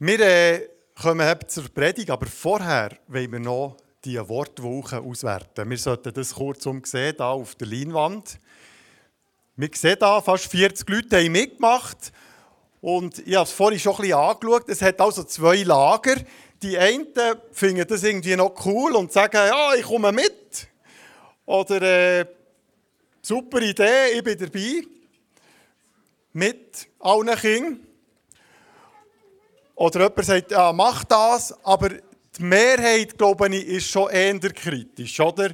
Wir äh, kommen zur Predigt, aber vorher wollen wir noch die Wortwoche auswerten. Wir sollten das kurzum sehen, hier auf der Leinwand. Wir sehen hier, fast 40 Leute haben mitgemacht. Und ich habe es vorhin schon ein bisschen angeschaut. Es hat also zwei Lager. Die einen finden das irgendwie noch cool und sagen, ja, ich komme mit. Oder, äh, super Idee, ich bin dabei. Mit allen Kindern. Oder jemand sagt, ja, mach das, aber die Mehrheit, glaube ich, ist schon eher kritisch, oder?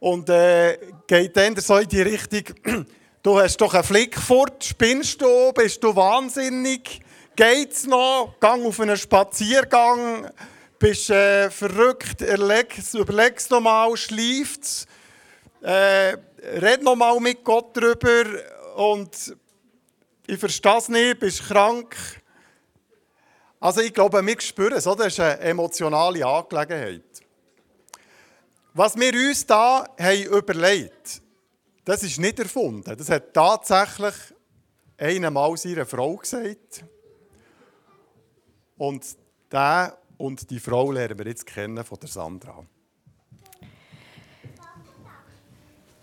Und äh, geht dann so in die Richtung, du hast doch einen Flick fort, spinnst du, bist du wahnsinnig, geht's noch, gang auf einen Spaziergang, bist äh, verrückt, überlegst, noch mal, schläft's, äh, red noch mal mit Gott drüber. Und ich verstehe es nicht, bist krank, also ich glaube, wir spüren es, das ist eine emotionale Angelegenheit. Was wir uns da haben das ist nicht erfunden. Das hat tatsächlich einmal seiner Frau gesagt. Und der und die Frau lernen wir jetzt kennen von der Sandra.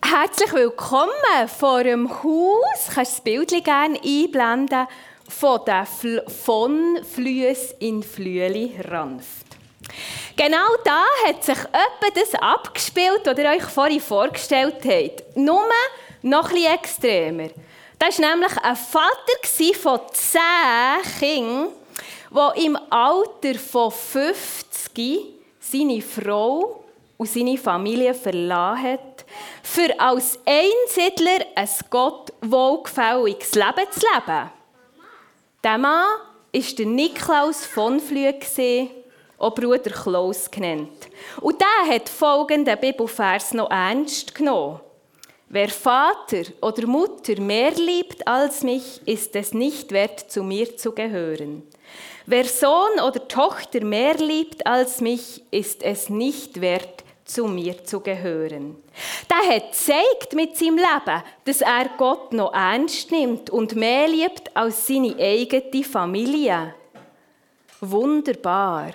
Herzlich willkommen vor dem Haus. Kannst du das Bild gerne einblenden? Von der Fl von Flües in Flüeli ranft. Genau da hat sich etwa das abgespielt, was ihr euch vorhin vorgestellt habt. Nur noch etwas extremer. Das war nämlich ein Vater von zehn Kindern, der im Alter von 50 seine Frau und seine Familie verlassen hat, für als Einsiedler ein Gott wohlgefälliges Leben zu leben. Der Mann war der Niklaus von Flüg, auch Bruder Klaus genannt. Und der hat folgenden Bibelvers noch ernst genommen. Wer Vater oder Mutter mehr liebt als mich, ist es nicht wert, zu mir zu gehören. Wer Sohn oder Tochter mehr liebt als mich, ist es nicht wert, zu mir zu gehören. Der hat gezeigt mit seinem Leben, dass er Gott noch ernst nimmt und mehr liebt als seine eigene Familie. Wunderbar.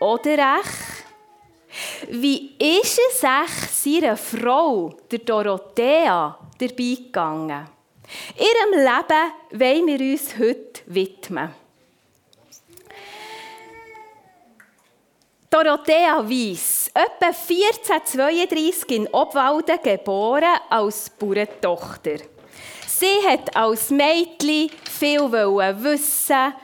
Oder echt? Wie ist es echt seiner Frau, der Dorothea, dabei gegangen? Ihrem Leben wollen wir uns heute widmen. Dorothea Weiss, etwa 1432 in Obwalden geboren als Bauerntochter. Sie hat als Mädchen viel wissen,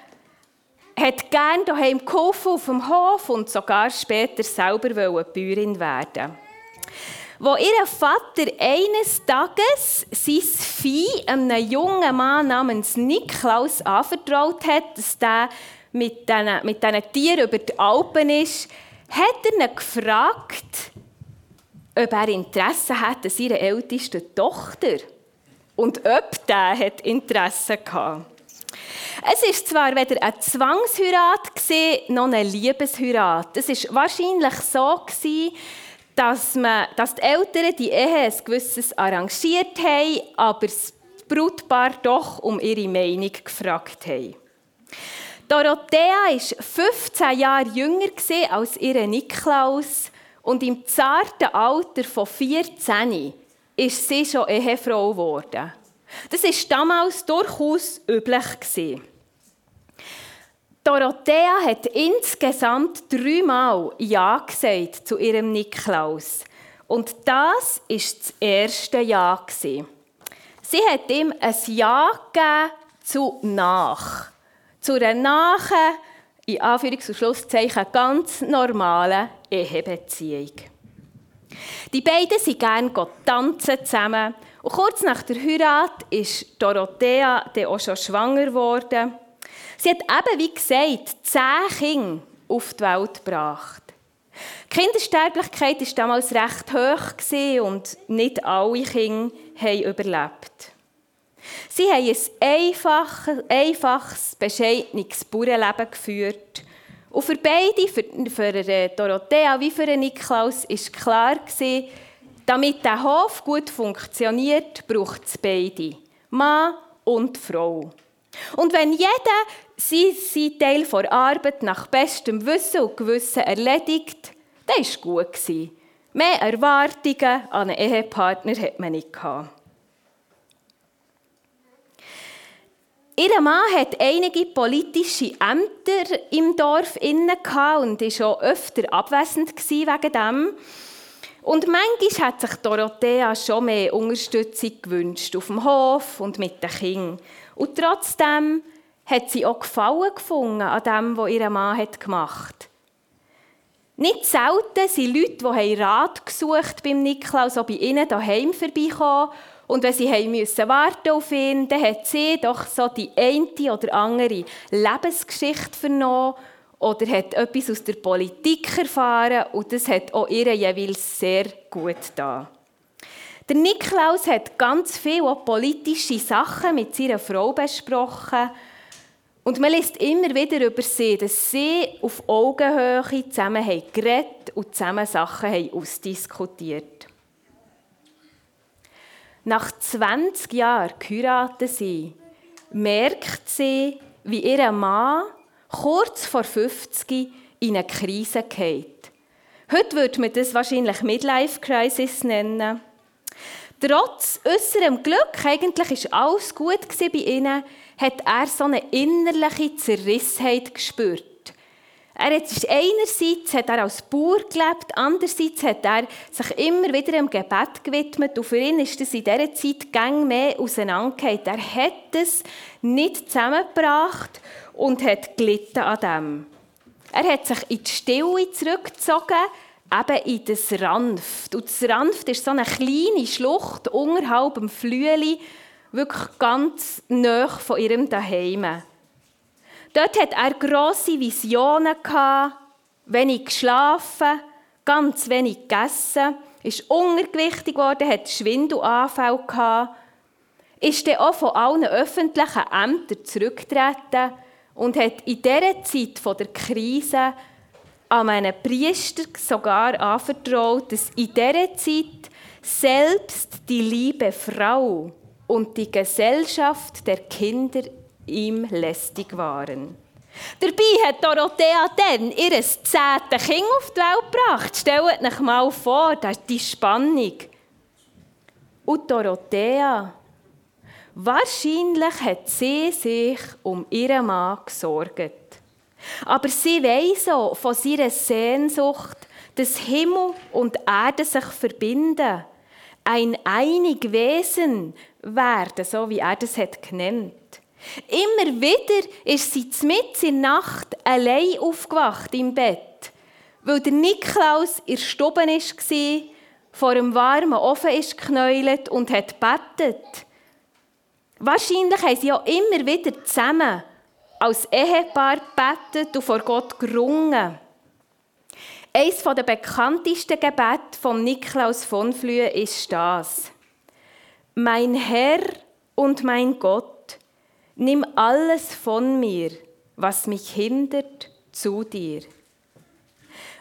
hat gerne daheim geholfen auf dem Hof und sogar später selber Bäuerin werden. Wo ihr Vater eines Tages sein Vieh einem jungen Mann namens Niklaus anvertraut hat, dass der mit diesen, mit Tieren über die Alpen ist, hat er ihn gefragt, ob er Interesse hat an seiner ältesten Tochter. Und ob der hat Interesse hatte. Es ist zwar weder eine Zwangsheirat noch eine Liebesheirat. Es ist wahrscheinlich so dass, man, dass die Eltern die Ehe ein gewisses arrangiert haben, aber das Brutpaar doch um ihre Meinung gefragt haben. Dorothea war 15 Jahre jünger als ihre Niklaus und im zarten Alter von 14 ist sie schon Ehefrau geworden. Das war damals durchaus üblich. Dorothea hat insgesamt dreimal Ja gesagt zu ihrem Niklaus. Und das war das erste Ja. Sie hat ihm ein Ja gegeben zu nach zu einer nahen, in Anführungs- und Schlusszeichen, ganz normalen Ehebeziehung. Die beiden sind gerne tanzen zusammen. Und kurz nach der Heirat ist Dorothea dann auch schon schwanger geworden. Sie hat eben, wie gesagt, zehn Kinder auf die Welt gebracht. Die Kindersterblichkeit war damals recht hoch und nicht alle Kinder haben überlebt. Sie haben ein einfaches, einfaches bescheidenes Bauernleben geführt. Und für beide, für, für Dorothea wie für Niklaus, war klar, damit der Hof gut funktioniert, braucht es beide. Mann und Frau. Und wenn jeder sind Teil der Arbeit nach bestem Wissen und Gewissen erledigt, das war gut. Mehr Erwartungen an einen Ehepartner hatte man nicht. Ihr Mann hat einige politische Ämter im Dorf inne und war auch öfter abwesend wegen dem. Und manchmal hat sich Dorothea schon mehr Unterstützung gewünscht, auf dem Hof und mit den Kindern. Und trotzdem hat sie auch Gefallen gefunden an dem, was ihr Mann hat gemacht hat. Nicht selten sind Leute, die Rat gesucht beim Niklaus, auch bei ihnen daheim vorbeikommen und wenn sie haben müssen warten auf ihn, dann hat sie doch so die eine oder andere Lebensgeschichte vernommen oder hat etwas aus der Politik erfahren und das hat auch ihr jeweils sehr gut da. Der Niklaus hat ganz viele politische Sachen mit seiner Frau besprochen und man liest immer wieder über sie, dass sie auf Augenhöhe zusammen haben geredet und zusammen Sachen haben ausdiskutiert. Nach 20 Jahren geheiratet sie, merkt sie, wie ihr Mann kurz vor 50 in eine Krise geht. Heute würde man das wahrscheinlich Midlife-Crisis nennen. Trotz äußerem Glück, eigentlich war alles gut bei ihnen, hat er so eine innerliche Zerrissenheit gespürt. Er hat einerseits hat er als Bauer gelebt, andererseits hat er sich immer wieder im Gebet gewidmet und für ihn ist das in dieser Zeit gang mehr auseinandergegangen. Er hat es nicht zusammengebracht und hat gelitten an dem. Er hat sich in die Stille zurückgezogen, eben in das Ranft. Und das Ranft ist so eine kleine Schlucht unterhalb dem Flüeli, wirklich ganz nah von ihrem Daheim. Dort hat er grosse Visionen wenig geschlafen, ganz wenig gegessen, ist untergewichtig geworden, hat Schwindelanfälle gehabt, ist dann auch von allen öffentlichen Ämtern zurückgetreten und hat in dieser Zeit der Krise an einen Priester sogar anvertraut, dass in dieser Zeit selbst die liebe Frau und die Gesellschaft der Kinder ihm lästig waren. Dabei hat Dorothea dann ihr zehntes Kind auf die Welt gebracht. Stellt euch mal vor, die Spannung. Und Dorothea, wahrscheinlich hat sie sich um ihren Mann gesorgt. Aber sie weiß auch von ihrer Sehnsucht, dass Himmel und Erde sich verbinden, ein einig Wesen werden, so wie er das hat genannt. Immer wieder ist sie mitten in der Nacht allein aufgewacht im Bett, weil der Niklaus in der Stube war, vor einem warmen Ofen ist geknäult und hat bettet. Wahrscheinlich haben sie auch immer wieder zusammen als Ehepaar bettet und vor Gott gerungen. Eines der bekanntesten Gebete von Niklaus von Flühe ist das. Mein Herr und mein Gott, Nimm alles von mir, was mich hindert, zu dir.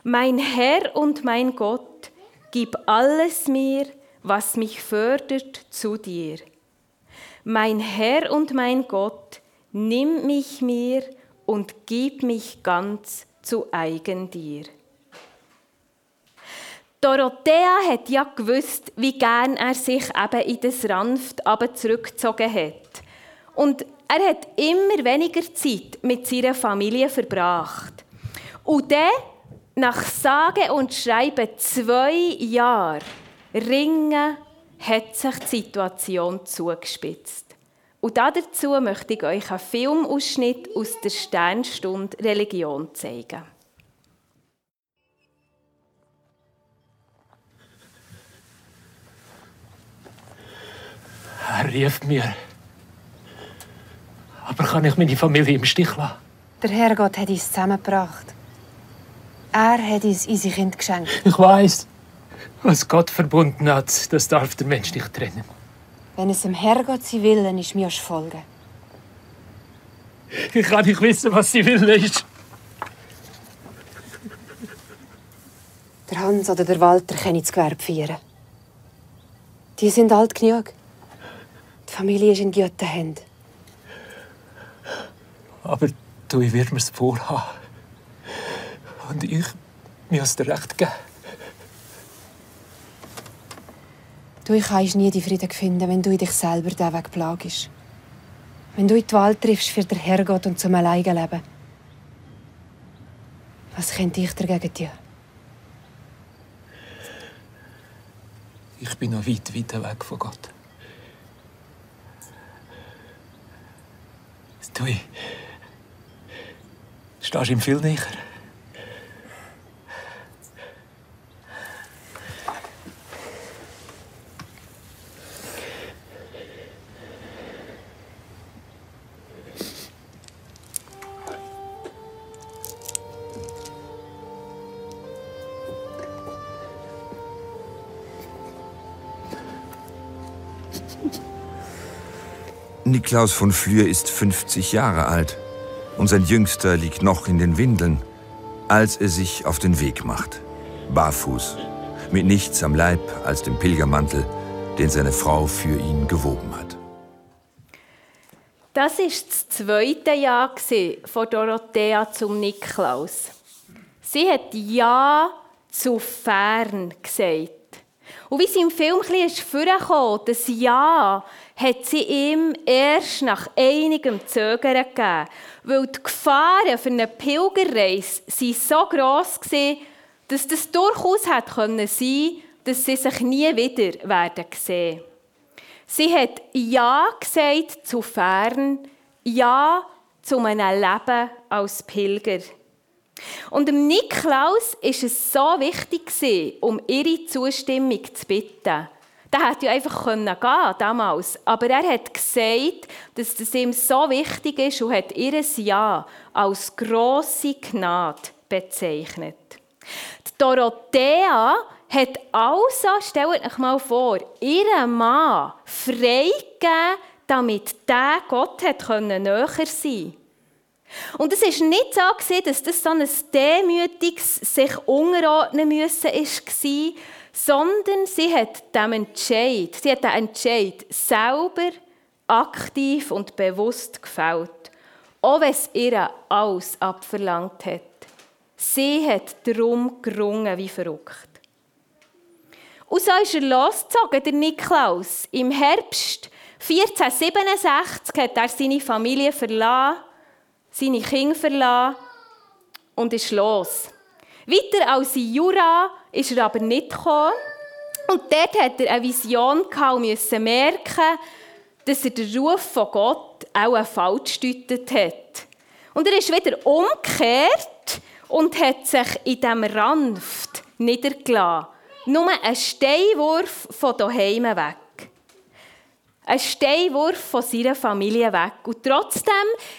Mein Herr und mein Gott, gib alles mir, was mich fördert, zu dir. Mein Herr und mein Gott, nimm mich mir und gib mich ganz zu eigen dir. Dorothea hat ja gewusst, wie gern er sich eben in das Ranft aber zurückgezogen hat. Und er hat immer weniger Zeit mit seiner Familie verbracht. Und dann, nach sage und schreiben zwei Jahren Ringen, hat sich die Situation zugespitzt. Und dazu möchte ich euch einen Filmausschnitt aus der Sternstunde Religion zeigen. Er rief mir. Kann ich meine Familie im Stich lassen? Der Herrgott hat uns zusammengebracht. Er hat uns unsere Kinder geschenkt. Ich weiß, was Gott verbunden hat, das darf der Mensch nicht trennen. Wenn es dem Herrgott sein Willen ist, mir folgen. Ich kann nicht wissen, was sie will ist. Der Hans oder der Walter können das Gewerbe führen. Die sind alt genug. Die Familie ist in guten Händen. Aber Du, ich werde mir's vorhaben. Und ich muss dir recht geben. Du kannst nie die Frieden finden, wenn du in dich selber diesen Weg plagst. Wenn du in die Wahl triffst für den Herrgott und zum Alleinleben. Was könnte ich dagegen tun? Ich bin noch weit, weit weg von Gott. Du, ich stehst ihm viel näher. Niklaus von Flür ist 50 Jahre alt und sein Jüngster liegt noch in den Windeln, als er sich auf den Weg macht. Barfuß, mit nichts am Leib als dem Pilgermantel, den seine Frau für ihn gewoben hat. Das war das zweite Ja von Dorothea zum Niklaus. Sie hat Ja zu fern gesagt. Und wie sie im Film ein bisschen vorkam, das Ja hat sie ihm erst nach einigem Zögern gegeben, weil die Gefahren für eine Pilgerreise so gross waren, dass das durchaus sein können, dass sie sich nie wieder werden sehen. Sie hat Ja gesagt zu fern, Ja zu einem Leben als Pilger. Und dem Niklaus ist es so wichtig, um ihre Zustimmung zu bitten. Der hätte ja einfach gehen damals. Aber er hat gesagt, dass das ihm so wichtig ist und hat ihr Ja als grosse Gnade bezeichnet. Die Dorothea hat also, stellt euch mal vor, ihren Mann freigegeben, damit der Gott hat näher sein konnte. Und es war nicht so, dass das so ein demütiges sich unterordnen müssen war, sondern sie hat dem Entscheid, sie hat den Entscheid selber, aktiv und bewusst gefällt. Auch wenn es ihr alles abverlangt hat. Sie hat darum gerungen wie verrückt. Und so ist er losgezogen, der Niklaus. Im Herbst 1467 hat er seine Familie verlassen seine Kinder verlassen und ist los. Weiter als Jura ist er aber nicht gekommen. Und dort hat er eine Vision gehabt und musste merken, dass er den Ruf von Gott auch falsch gedeutet hat. Und er ist wieder umgekehrt und hat sich in diesem Ranft niedergelassen. Nur ein Steinwurf von daheim weg ein Steinwurf von seiner Familie weg. Und trotzdem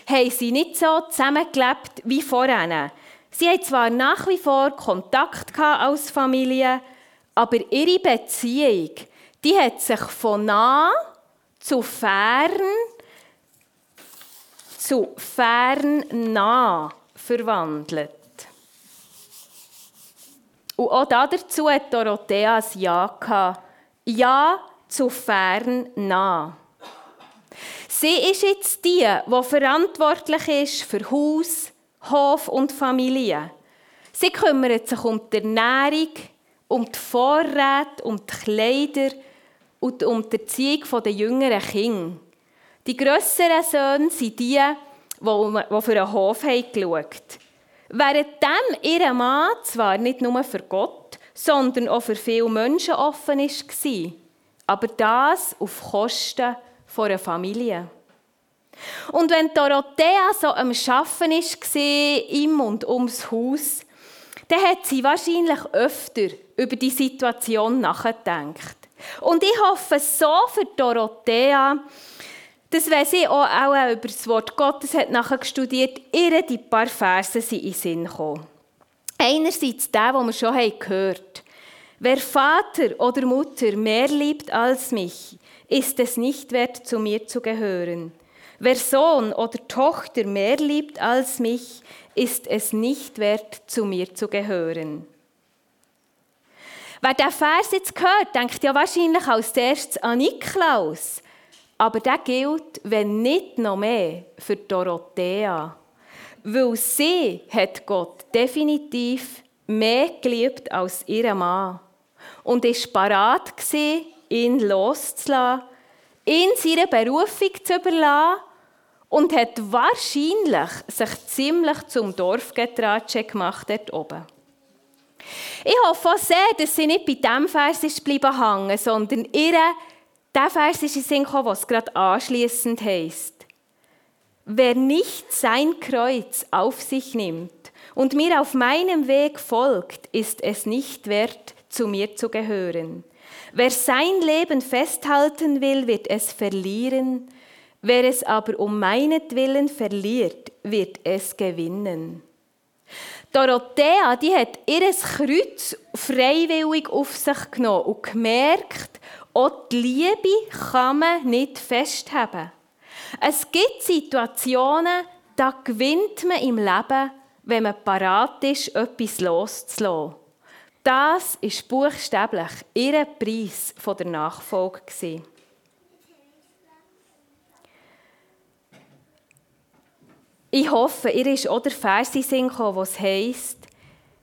haben sie nicht so zusammengelebt wie vorher. Sie haben zwar nach wie vor Kontakt als Familie, aber ihre Beziehung, die hat sich von nah zu fern zu fern nah verwandelt. Und auch dazu hat Dorothea ein Ja gehabt. Ja zu fern nah. Sie ist jetzt die, die verantwortlich ist für Haus, Hof und Familie. Sie kümmert sich um die Ernährung, um die Vorräte, um die Kleider und um die Erziehung der jüngeren Kinder. Die grösseren Söhne sind die, die für einen Hof haben geschaut Währenddem ihr Mann zwar nicht nur für Gott, sondern auch für viele Menschen offen war, aber das auf Kosten einer Familie. Und wenn Dorothea so am Arbeiten war, im und ums Haus, dann hat sie wahrscheinlich öfter über die Situation nachgedacht. Und ich hoffe so für Dorothea, dass wenn sie auch, auch über das Wort Gottes hat nachher studiert, ihr die paar Verse sind in den Sinn gekommen. Einerseits der, den wir schon gehört haben. Wer Vater oder Mutter mehr liebt als mich, ist es nicht wert, zu mir zu gehören. Wer Sohn oder Tochter mehr liebt als mich, ist es nicht wert, zu mir zu gehören. Wer diesen Vers jetzt hört, denkt ja wahrscheinlich als erstes an Niklaus. Aber der gilt, wenn nicht noch mehr, für Dorothea. weil sie hat Gott definitiv mehr geliebt als ihr Mann und ist parat ihn loszulassen, ihn seiner Berufung zu überlassen und hat wahrscheinlich sich ziemlich zum Dorfgetratsche gemacht dort oben. Ich hoffe auch sehr, dass sie nicht bei diesem Vers ist bleiben hängen, sondern ihr, der Vers ist in Sinn gekommen, was gerade anschließend heißt. Wer nicht sein Kreuz auf sich nimmt und mir auf meinem Weg folgt, ist es nicht wert, zu mir zu gehören. Wer sein Leben festhalten will, wird es verlieren. Wer es aber um meinetwillen verliert, wird es gewinnen. Dorothea, die hat ihr Kreuz freiwillig auf sich genommen und gemerkt, auch die Liebe kann man nicht festhalten. Es gibt Situationen, da gewinnt man im Leben, wenn man parat ist, etwas loszulassen. Das ist buchstäblich ihr Preis der Nachfolge. Ich hoffe, ihr ist auch der Vers in Sinn gekommen, was heisst,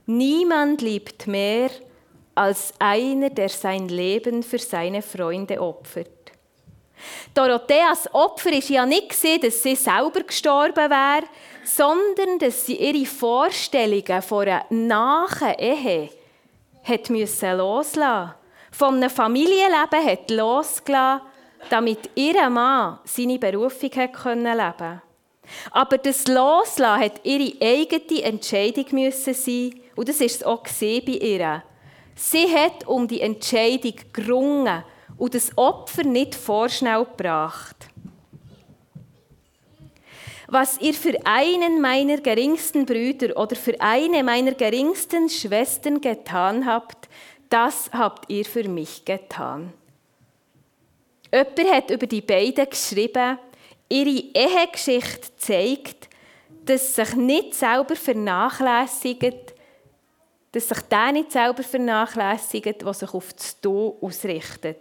niemand liebt mehr als einer, der sein Leben für seine Freunde opfert. Dorotheas Opfer war ja nicht, dass sie selber gestorben wäre, sondern dass sie ihre Vorstellungen von einer nahen Ehe hat müssen loslassen Von einem Familienleben hat losgelassen, damit ihr Mann seine Berufung leben konnte. Aber das Loslassen hat ihre eigene Entscheidung müssen sein und das ist es auch bei ihr. Sie hat um die Entscheidung gerungen und das Opfer nicht vorschnell gebracht. Was ihr für einen meiner geringsten Brüder oder für eine meiner geringsten Schwestern getan habt, das habt ihr für mich getan. Jemand hat über die beiden geschrieben, Ihre Ehegeschichte zeigt, dass sich nicht selber vernachlässigt, dass sich der nicht selber vernachlässigt, was sich auf das Tun ausrichtet.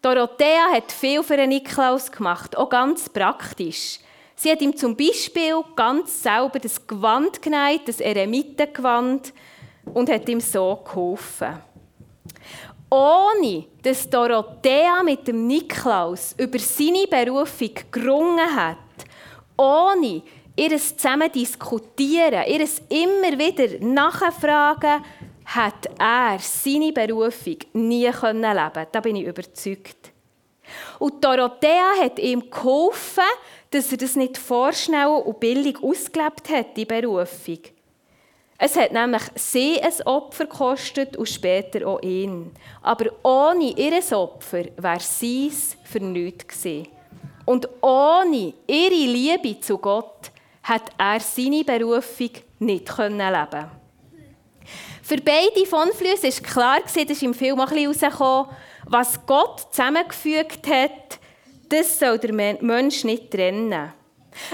Dorothea hat viel für Niklaus gemacht, auch ganz praktisch. Sie hat ihm zum Beispiel ganz selber das Gewand genäht, das Eremitengewand, und hat ihm so geholfen. Ohne dass Dorothea mit dem Niklaus über seine Berufung gerungen hat, ohne ihres zusammen diskutieren, ihres immer wieder nachfragen, hat er seine Berufung nie leben können. Da bin ich überzeugt. Und Dorothea hat ihm geholfen, dass er das nicht vorschnell und billig ausgelebt hat, die Berufung. Es hat nämlich sie ein Opfer gekostet und später auch ihn. Aber ohne ihr Opfer wäre sie für nichts gewesen. Und ohne ihre Liebe zu Gott hat er seine Berufung nicht leben können. Für beide von Flüsse ist klar, das ist im Film auch ein was Gott zusammengefügt hat, das soll der Mensch nicht trennen.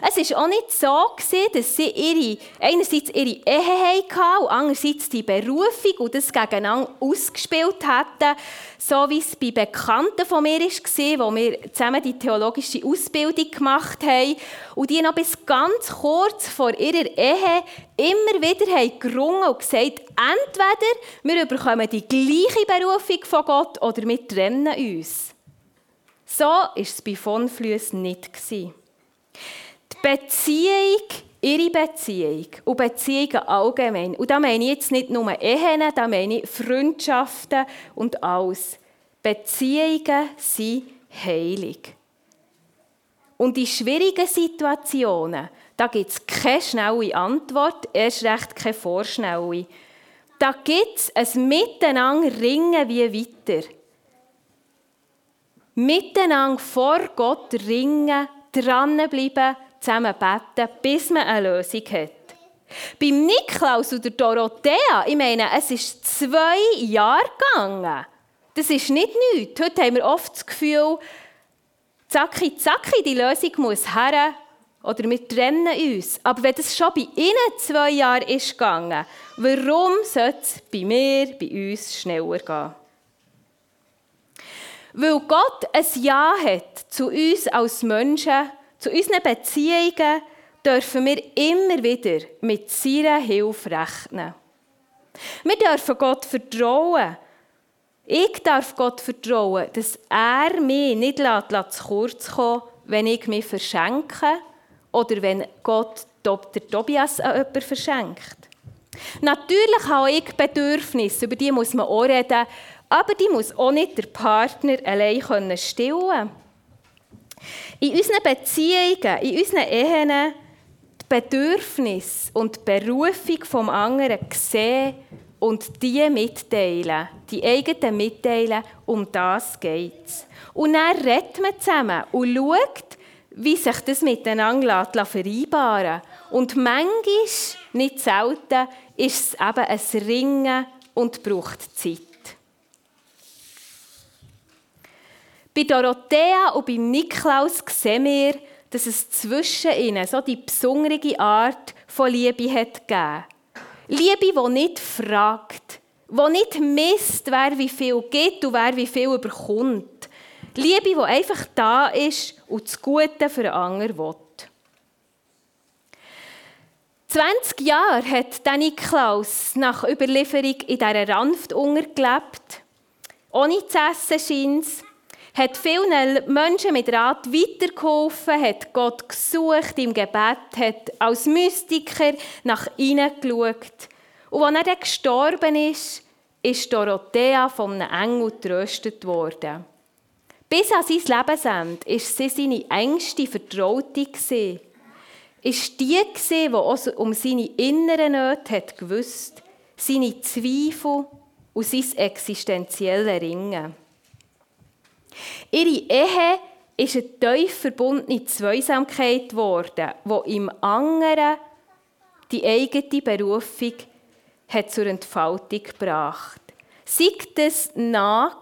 Es war auch nicht so, dass sie ihre, einerseits ihre Ehe hatten und andererseits die Berufung und das gegeneinander ausgespielt hatten, so wie es bei Bekannten von mir war, wo wir zusammen die theologische Ausbildung gemacht haben und die noch bis ganz kurz vor ihrer Ehe immer wieder haben gerungen und gesagt, entweder wir bekommen die gleiche Berufung von Gott oder wir trennen uns. So war es bei von Flüss nicht. Beziehung, ihre Beziehung und Beziehungen allgemein. Und da meine ich jetzt nicht nur Ehen, da meine ich Freundschaften und alles. Beziehungen sind heilig. Und in schwierigen Situationen, da gibt es keine schnelle Antwort, erst recht keine vorschnelle. Da gibt es ein Miteinander ringen wie weiter. Miteinander vor Gott ringen, dranbleiben, zusammen beten, bis man eine Lösung hat. Beim Niklaus oder Dorothea, ich meine, es ist zwei Jahre gegangen. Das ist nicht nichts. Heute haben wir oft das Gefühl, zacki, zacki, die Lösung muss her oder wir trennen uns. Aber wenn das schon bei Ihnen zwei Jahre ist gegangen, warum sollte es bei mir, bei uns schneller gehen? Weil Gott ein Ja hat zu uns als Menschen, zu unseren Beziehungen, dürfen wir immer wieder mit seiner Hilfe rechnen. Wir dürfen Gott vertrauen. Ich darf Gott vertrauen, dass er mich nicht zu kurz kommen wenn ich mich verschenke oder wenn Gott der Tobias an jemanden verschenkt. Natürlich habe ich Bedürfnisse, über die muss man auch reden, aber die muss auch nicht der Partner allein stillen können. In unseren Beziehungen, in unseren Ehen, die Bedürfnisse und die Berufung vom anderen sehen und die mitteilen, die eigenen mitteilen, um das geht es. Und dann redet man zusammen und schaut, wie sich das miteinander vereinbaren lässt. Und manchmal, nicht selten, ist es eben ein Ringen und braucht Zeit. Bei Dorothea und bei Niklaus sehen wir, dass es zwischen ihnen so die besondere Art von Liebe hat gegeben. Liebe, die nicht fragt, die nicht misst, wer wie viel gibt und wer wie viel überkommt. Liebe, die einfach da ist und das Gute für den anderen will. 20 Jahre hat Danny Klaus nach Überlieferung in dieser Ranft gelebt. Ohne zu essen scheint hat vielen Menschen mit Rat weitergeholfen, hat Gott gesucht im Gebet, hat als Mystiker nach innen geschaut. Und als er dann gestorben ist, ist Dorothea von einem Engel getröstet worden. Bis an sein Lebensende war sie seine engste Vertraute. Ist die, die auch um seine inneren Nöte hat gewusst, seine Zweifel und sein existenzielles Ringen. Ihre Ehe ist eine tief verbundene Zweisamkeit geworden, die im anderen die eigene Berufung hat zur Entfaltung gebracht. Sei das nah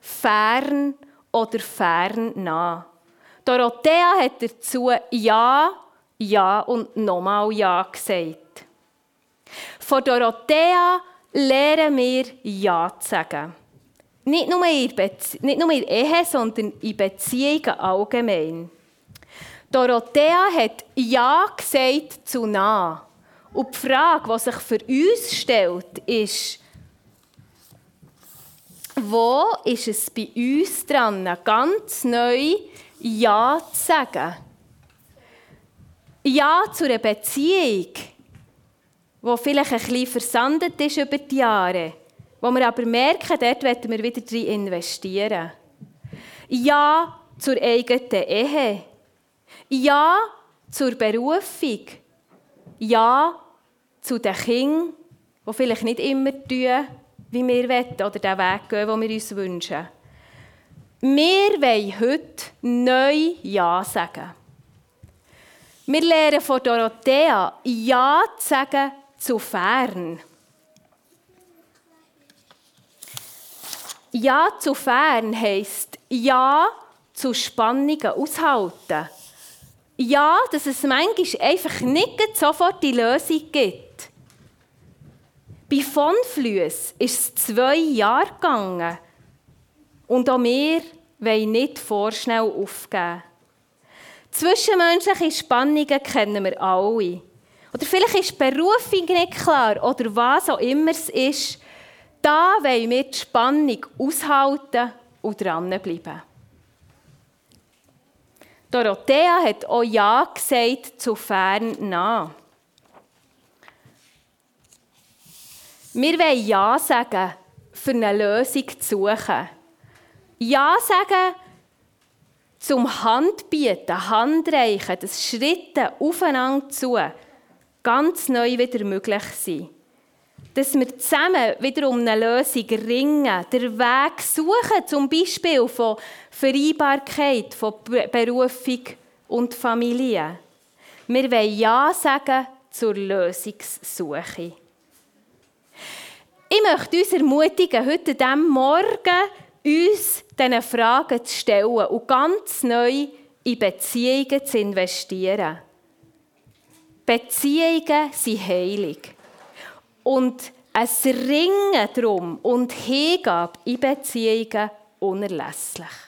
fern oder fern nah. Dorothea hat dazu Ja, Ja und nochmal Ja gesagt. Von Dorothea lernen wir Ja zu sagen. Nicht nur, in nicht nur in Ehe, sondern in Beziehungen allgemein. Dorothea hat Ja gesagt zu nah. Und die Frage, die sich für uns stellt, ist, wo ist es bei uns dran, ganz neu Ja zu sagen? Ja zu einer Beziehung, die vielleicht ein bisschen versandet ist über die Jahre wo wir aber merken, dort wollen wir wieder drin investieren. Ja zur eigenen Ehe. Ja zur Berufung. Ja zu den Kindern, die vielleicht nicht immer tun, wie wir wollen, oder den Weg gehen, den wir uns wünschen. Wir wollen heute neu Ja sagen. Wir lernen von Dorothea Ja zu sagen zu fern. Ja zu fern heisst Ja zu Spannungen aushalten. Ja, dass es manchmal einfach nicht sofort die Lösung gibt. Bei von Flüss ist es zwei Jahre gegangen. Und auch wir wollen nicht vorschnell aufgeben. Zwischenmenschliche Spannungen kennen wir alle. Oder vielleicht ist die Berufung nicht klar oder was auch immer es ist. Da wollen wir die Spannung aushalten und dranbleiben. Dorothea hat auch Ja gesagt zu fern nah. Wir wollen Ja sagen, für eine Lösung zu suchen. Ja sagen zum Handbieten, Handreichen, das Schritte aufeinander zu ganz neu wieder möglich sind dass wir zusammen wieder um eine Lösung ringen, den Weg suchen, zum Beispiel von Vereinbarkeit, von Berufung und Familie. Wir wollen Ja sagen zur Lösungssuche. Ich möchte uns ermutigen, heute diesem Morgen uns diesen Fragen zu stellen und ganz neu in Beziehungen zu investieren. Beziehungen sind heilig. Und ein Ringen darum und Hingabe in Beziehungen unerlässlich.